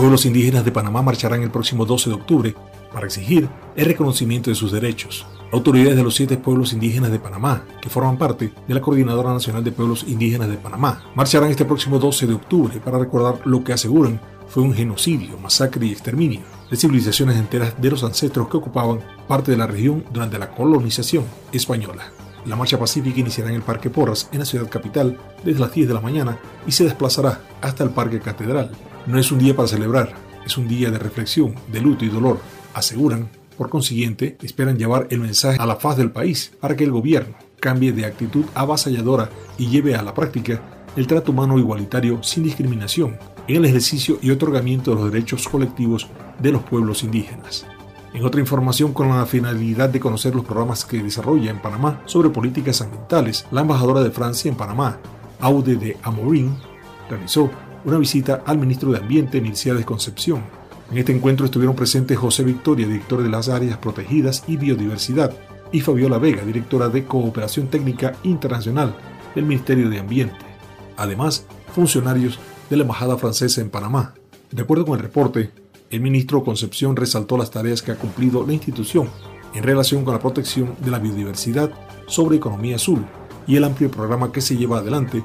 Pueblos indígenas de Panamá marcharán el próximo 12 de octubre para exigir el reconocimiento de sus derechos. Autoridades de los siete pueblos indígenas de Panamá, que forman parte de la Coordinadora Nacional de Pueblos Indígenas de Panamá, marcharán este próximo 12 de octubre para recordar lo que aseguran fue un genocidio, masacre y exterminio de civilizaciones enteras de los ancestros que ocupaban parte de la región durante la colonización española. La marcha pacífica iniciará en el Parque Porras, en la ciudad capital, desde las 10 de la mañana y se desplazará hasta el Parque Catedral. No es un día para celebrar, es un día de reflexión, de luto y dolor, aseguran. Por consiguiente, esperan llevar el mensaje a la faz del país para que el gobierno cambie de actitud avasalladora y lleve a la práctica el trato humano igualitario sin discriminación en el ejercicio y otorgamiento de los derechos colectivos de los pueblos indígenas. En otra información con la finalidad de conocer los programas que desarrolla en Panamá sobre políticas ambientales, la embajadora de Francia en Panamá, Aude de Amorin, realizó una visita al ministro de Ambiente, de Concepción. En este encuentro estuvieron presentes José Victoria, director de las áreas protegidas y biodiversidad, y Fabiola Vega, directora de Cooperación Técnica Internacional del Ministerio de Ambiente. Además, funcionarios de la Embajada Francesa en Panamá. De acuerdo con el reporte, el ministro Concepción resaltó las tareas que ha cumplido la institución en relación con la protección de la biodiversidad sobre economía azul y el amplio programa que se lleva adelante